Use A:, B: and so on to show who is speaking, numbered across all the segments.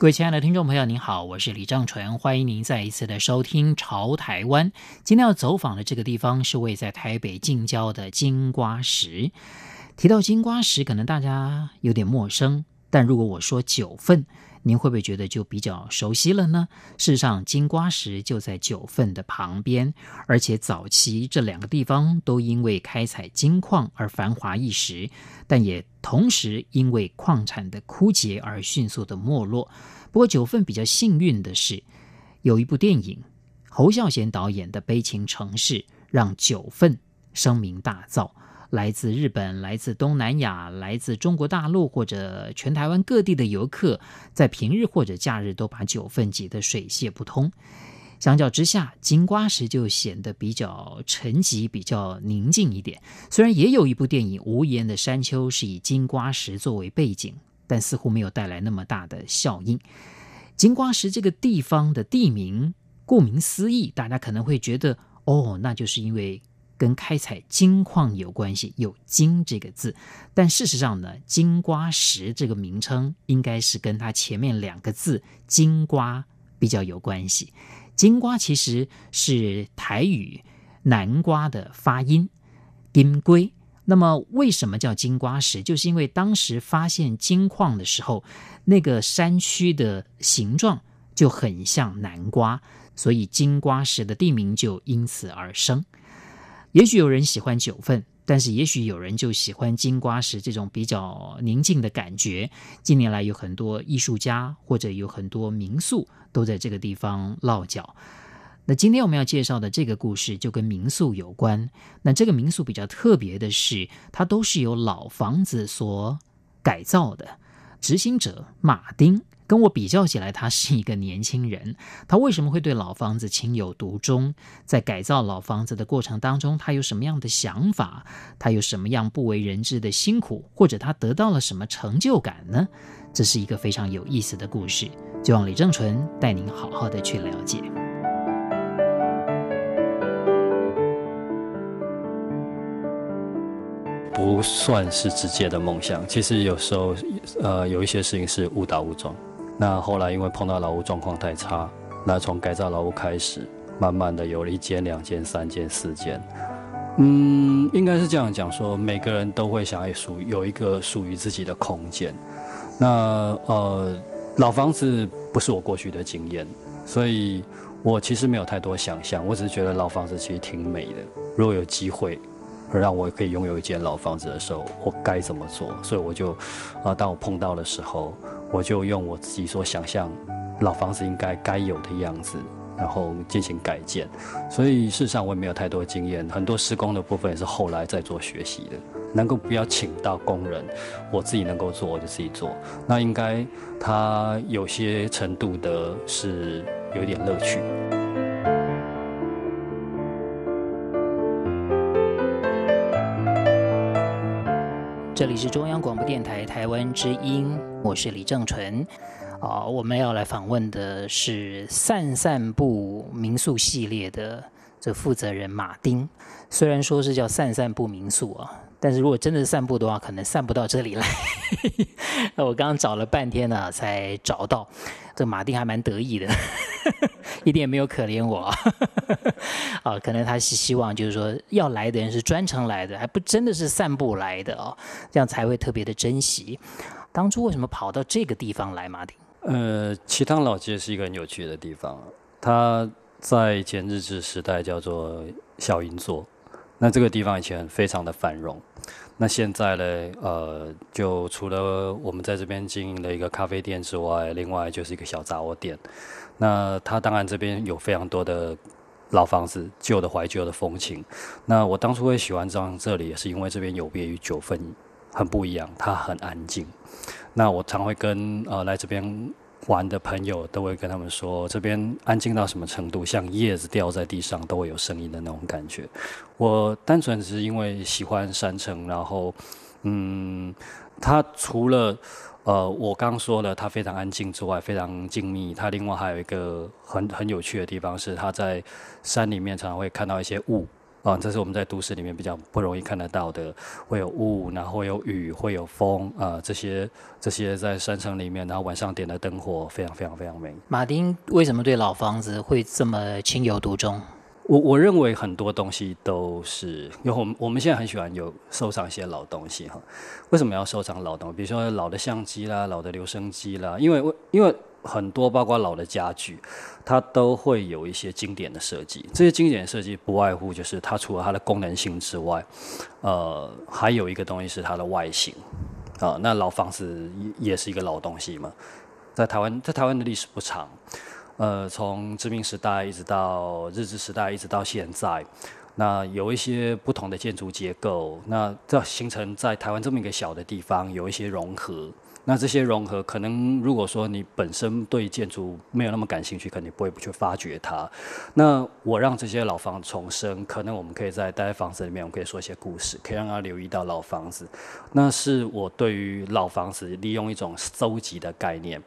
A: 各位亲爱的听众朋友，您好，我是李正淳，欢迎您再一次的收听《潮台湾》。今天要走访的这个地方是位在台北近郊的金瓜石。提到金瓜石，可能大家有点陌生，但如果我说九份，您会不会觉得就比较熟悉了呢？事实上，金瓜石就在九份的旁边，而且早期这两个地方都因为开采金矿而繁华一时，但也同时因为矿产的枯竭而迅速的没落。不过，九份比较幸运的是，有一部电影，侯孝贤导演的《悲情城市》，让九份声名大噪。来自日本、来自东南亚、来自中国大陆或者全台湾各地的游客，在平日或者假日都把九份挤得水泄不通。相较之下，金瓜石就显得比较沉寂、比较宁静一点。虽然也有一部电影《无言的山丘》是以金瓜石作为背景，但似乎没有带来那么大的效应。金瓜石这个地方的地名，顾名思义，大家可能会觉得，哦，那就是因为。跟开采金矿有关系，有“金”这个字，但事实上呢，金瓜石这个名称应该是跟它前面两个字“金瓜”比较有关系。金瓜其实是台语南瓜的发音，金龟。那么为什么叫金瓜石？就是因为当时发现金矿的时候，那个山区的形状就很像南瓜，所以金瓜石的地名就因此而生。也许有人喜欢九份，但是也许有人就喜欢金瓜石这种比较宁静的感觉。近年来有很多艺术家或者有很多民宿都在这个地方落脚。那今天我们要介绍的这个故事就跟民宿有关。那这个民宿比较特别的是，它都是由老房子所改造的。执行者马丁。跟我比较起来，他是一个年轻人。他为什么会对老房子情有独钟？在改造老房子的过程当中，他有什么样的想法？他有什么样不为人知的辛苦？或者他得到了什么成就感呢？这是一个非常有意思的故事，就让李正淳带您好好的去了解。
B: 不算是直接的梦想，其实有时候，呃，有一些事情是误打误撞。那后来因为碰到老屋状况太差，那从改造老屋开始，慢慢的有了一间、两间、三间、四间。嗯，应该是这样讲说，每个人都会想要属有一个属于自己的空间。那呃，老房子不是我过去的经验，所以我其实没有太多想象，我只是觉得老房子其实挺美的。如果有机会让我可以拥有一间老房子的时候，我该怎么做？所以我就啊、当我碰到的时候。我就用我自己所想象老房子应该该有的样子，然后进行改建。所以事实上我也没有太多经验，很多施工的部分也是后来在做学习的。能够不要请到工人，我自己能够做我就自己做。那应该它有些程度的是有点乐趣。
A: 这里是中央广播电台台湾之音，我是李正淳。啊，我们要来访问的是散散步民宿系列的这负责人马丁。虽然说是叫散散步民宿啊，但是如果真的散步的话，可能散不到这里来。我刚刚找了半天呢，才找到。这马丁还蛮得意的。一点没有可怜我，啊，可能他是希望就是说要来的人是专程来的，还不真的是散步来的哦，这样才会特别的珍惜。当初为什么跑到这个地方来，马丁？
B: 呃，其他老街是一个很有趣的地方，它在前日治时代叫做小银座，那这个地方以前非常的繁荣。那现在呢？呃，就除了我们在这边经营的一个咖啡店之外，另外就是一个小杂货店。那它当然这边有非常多的老房子，旧的怀旧的风情。那我当初会喜欢上这里，也是因为这边有别于九份，很不一样，它很安静。那我常会跟呃来这边玩的朋友都会跟他们说，这边安静到什么程度，像叶子掉在地上都会有声音的那种感觉。我单纯只是因为喜欢山城，然后，嗯，它除了呃我刚说的它非常安静之外，非常静谧，它另外还有一个很很有趣的地方是，它在山里面常常会看到一些雾。啊，这是我们在都市里面比较不容易看得到的，会有雾，然后会有雨，会有风啊，这些这些在山城里面，然后晚上点的灯火，非常非常非常美。
A: 马丁为什么对老房子会这么情有独钟？
B: 我我认为很多东西都是，因为我们我们现在很喜欢有收藏一些老东西哈。为什么要收藏老东西？比如说老的相机啦，老的留声机啦，因为因为。很多包括老的家具，它都会有一些经典的设计。这些经典设计不外乎就是它除了它的功能性之外，呃，还有一个东西是它的外形。啊、呃，那老房子也是一个老东西嘛。在台湾，在台湾的历史不长，呃，从殖民时代一直到日治时代，一直到现在，那有一些不同的建筑结构，那这形成在台湾这么一个小的地方有一些融合。那这些融合，可能如果说你本身对建筑没有那么感兴趣，肯定不会不去发掘它。那我让这些老房子重生，可能我们可以在待在房子里面，我们可以说一些故事，可以让他留意到老房子。那是我对于老房子利用一种搜集的概念，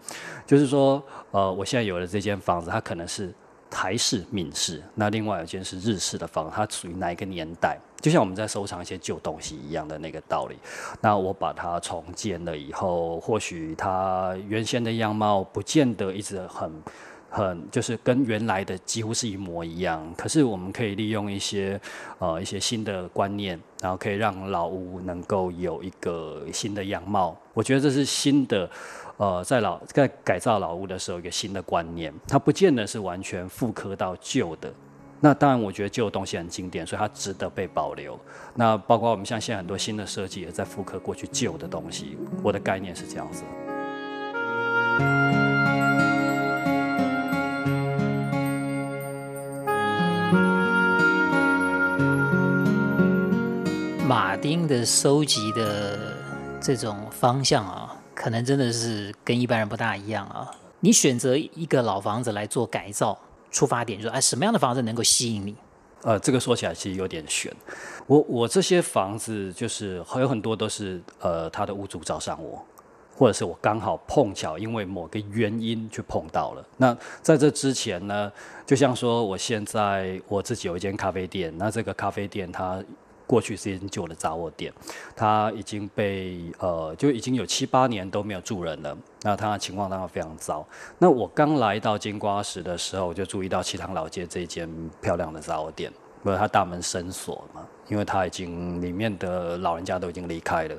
B: 就是说，呃，我现在有了这间房子，它可能是。台式、闽式，那另外一间是日式的房，它属于哪一个年代？就像我们在收藏一些旧东西一样的那个道理。那我把它重建了以后，或许它原先的样貌不见得一直很、很，就是跟原来的几乎是一模一样。可是我们可以利用一些呃一些新的观念，然后可以让老屋能够有一个新的样貌。我觉得这是新的。呃，在老在改造老屋的时候，一个新的观念，它不见得是完全复刻到旧的。那当然，我觉得旧的东西很经典，所以它值得被保留。那包括我们像现在很多新的设计也在复刻过去旧的东西。我的概念是这样子。
A: 马丁的收集的这种方向啊。可能真的是跟一般人不大一样啊！你选择一个老房子来做改造，出发点就是哎，什么样的房子能够吸引你？
B: 呃，这个说起来其实有点悬。我我这些房子就是还有很多都是呃，他的屋主找上我，或者是我刚好碰巧因为某个原因去碰到了。那在这之前呢，就像说我现在我自己有一间咖啡店，那这个咖啡店它。过去是一间旧的杂货店，它已经被呃，就已经有七八年都没有住人了。那它情况当然非常糟。那我刚来到金瓜石的时候，我就注意到七塘老街这间漂亮的杂货店，不是它大门深锁嘛，因为它已经里面的老人家都已经离开了。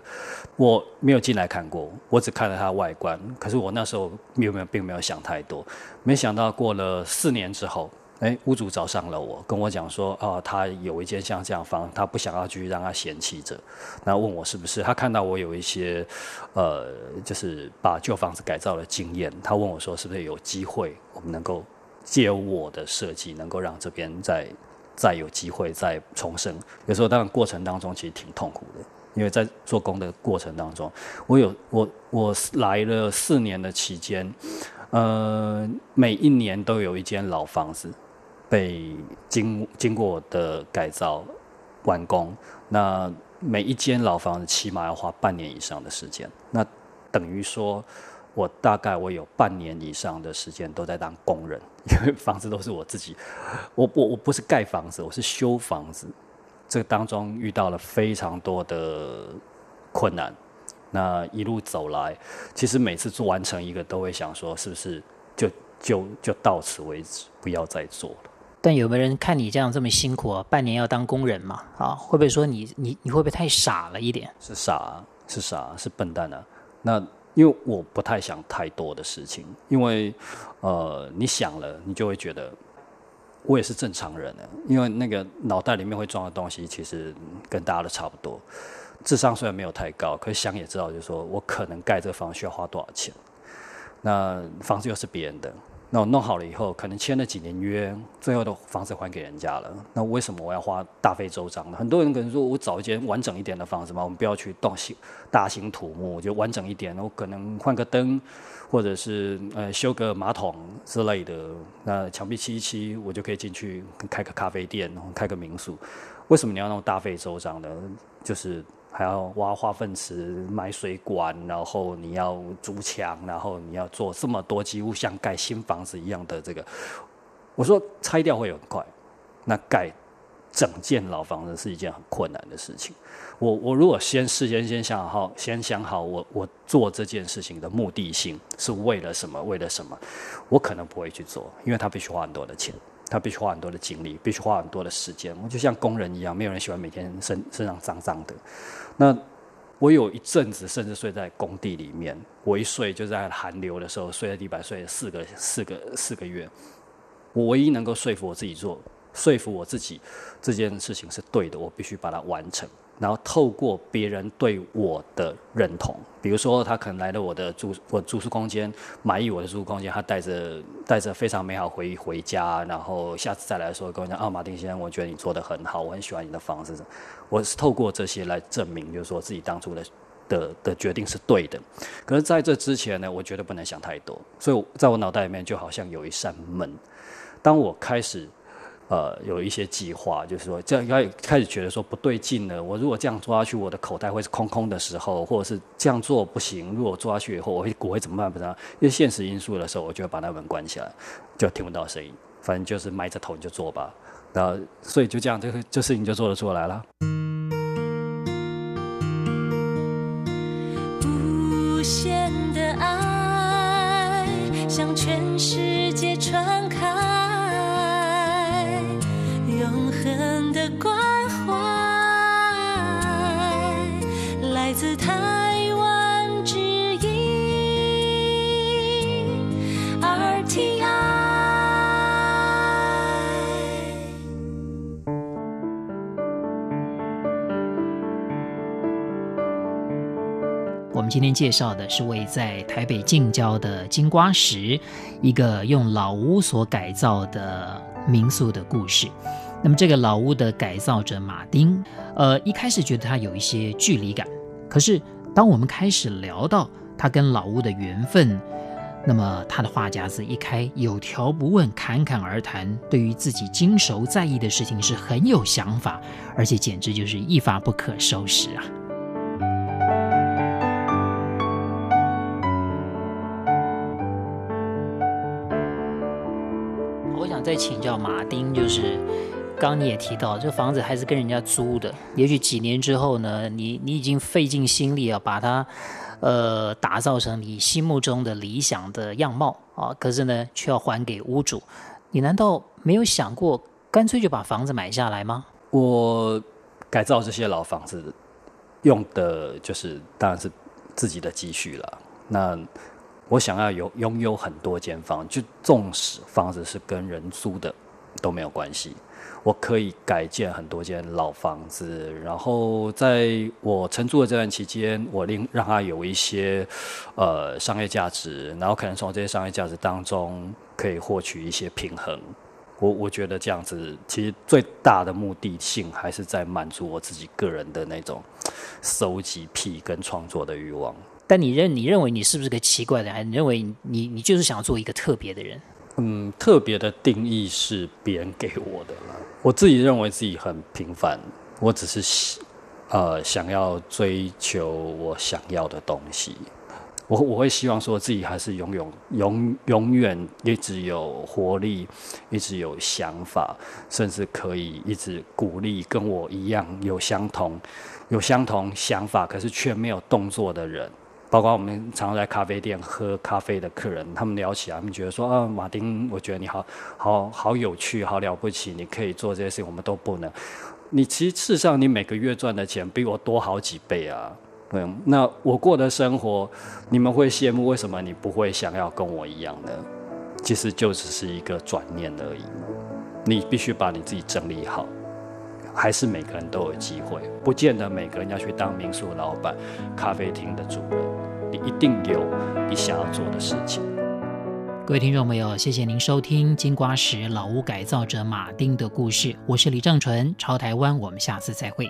B: 我没有进来看过，我只看了它的外观。可是我那时候没有没有并没有想太多，没想到过了四年之后。哎，屋主找上了我，跟我讲说，啊，他有一间像这样房，他不想要继续让他嫌弃着，那问我是不是？他看到我有一些，呃，就是把旧房子改造的经验，他问我说，是不是有机会，我们能够借我的设计，能够让这边再再有机会再重生？有时候当然过程当中其实挺痛苦的，因为在做工的过程当中，我有我我来了四年的期间，呃，每一年都有一间老房子。被经经过的改造完工，那每一间老房子起码要花半年以上的时间。那等于说，我大概我有半年以上的时间都在当工人，因为房子都是我自己。我我我不是盖房子，我是修房子。这个当中遇到了非常多的困难。那一路走来，其实每次做完成一个，都会想说，是不是就就就到此为止，不要再做了。
A: 但有没有人看你这样这么辛苦啊？半年要当工人嘛？啊，会不会说你你你会不会太傻了一点？
B: 是傻，是傻，是笨蛋啊！那因为我不太想太多的事情，因为呃，你想了，你就会觉得我也是正常人呢。因为那个脑袋里面会装的东西，其实跟大家都差不多。智商虽然没有太高，可是想也知道，就是说我可能盖这个房需要花多少钱。那房子又是别人的。那我弄好了以后，可能签了几年约，最后的房子还给人家了。那为什么我要花大费周章呢？很多人可能说我找一间完整一点的房子嘛，我们不要去动新大兴土木，就完整一点。我可能换个灯，或者是呃修个马桶之类的。那墙壁漆一漆，我就可以进去开个咖啡店，开个民宿。为什么你要弄大费周章呢？就是。还要挖化粪池、买水管，然后你要筑墙，然后你要做这么多，几乎像盖新房子一样的这个。我说拆掉会很快，那盖整件老房子是一件很困难的事情。我我如果先事先先想好，先想好我我做这件事情的目的性是为了什么？为了什么？我可能不会去做，因为他必须花很多的钱。他必须花很多的精力，必须花很多的时间。我就像工人一样，没有人喜欢每天身身上脏脏的。那我有一阵子甚至睡在工地里面，我一睡就在寒流的时候睡在地板，睡了四个四个四个月。我唯一能够说服我自己做，说服我自己这件事情是对的，我必须把它完成。然后透过别人对我的认同，比如说他可能来了我的住我住宿空间，满意我的住宿空间，他带着带着非常美好回忆回家，然后下次再来的时候跟我讲啊，马丁先生，我觉得你做得很好，我很喜欢你的房子。我是透过这些来证明，就是说自己当初的的的决定是对的。可是在这之前呢，我觉得不能想太多，所以在我脑袋里面就好像有一扇门，当我开始。呃，有一些计划，就是说，这样开开始觉得说不对劲了。我如果这样做下去，我的口袋会是空空的时候，或者是这样做不行。如果做下去以后，我会我会怎么办？不知道，因为现实因素的时候，我就会把那门关起来，就听不到声音。反正就是埋着头你就做吧。然后，所以就这样，这个这事情就做得出来了。无限的爱向全世界传开。的关怀来自台湾之音 RTI。我们今天介绍的是位在台北近郊的金瓜石，一个用老屋所改造的民宿的故事。那么，这个老屋的改造者马丁，呃，一开始觉得他有一些距离感。可是，当我们开始聊到他跟老屋的缘分，那么他的话匣子一开，有条不紊，侃侃而谈，对于自己经手在意的事情是很有想法，而且简直就是一发不可收拾啊！我想再请教马丁，就是。刚你也提到，这房子还是跟人家租的。也许几年之后呢，你你已经费尽心力啊，把它，呃，打造成你心目中的理想的样貌啊。可是呢，却要还给屋主。你难道没有想过，干脆就把房子买下来吗？我改造这些老房子，用的就是当然是自己的积蓄了。那我想要有拥有很多间房，就纵使房子是跟人租的，都没有关系。我可以改建很多间老房子，然后在我承租的这段期间，我令让它有一些呃商业价值，然后可能从这些商业价值当中可以获取一些平衡。我我觉得这样子其实最大的目的性还是在满足我自己个人的那种收集癖跟创作的欲望。
A: 但你认你认为你是不是个奇怪的人？还是你认为你你就是想要做一个特别的人？
B: 嗯，特别的定义是别人给我的了。我自己认为自己很平凡，我只是呃想要追求我想要的东西。我我会希望说自己还是永永永永远一直有活力，一直有想法，甚至可以一直鼓励跟我一样有相同有相同想法，可是却没有动作的人。包括我们常在咖啡店喝咖啡的客人，他们聊起来，他们觉得说啊，马丁，我觉得你好好好有趣，好了不起，你可以做这些事情，我们都不能。你其实事实上，你每个月赚的钱比我多好几倍啊。嗯，那我过的生活，你们会羡慕，为什么你不会想要跟我一样呢？其实就只是一个转念而已。你必须把你自己整理好，还是每个人都有机会，不见得每个人要去当民宿老板、咖啡厅的主人。你一定有你想要做的事情。
A: 各位听众朋友，谢谢您收听金瓜石老屋改造者马丁的故事，我是李正淳，朝台湾，我们下次再会。